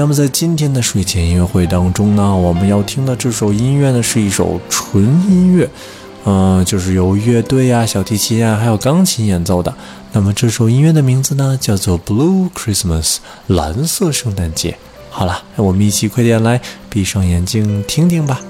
那么在今天的睡前音乐会当中呢，我们要听的这首音乐呢是一首纯音乐，嗯、就是由乐队啊、小提琴啊还有钢琴演奏的。那么这首音乐的名字呢叫做《Blue Christmas》，蓝色圣诞节。好了，让我们一起快点来闭上眼睛听听吧。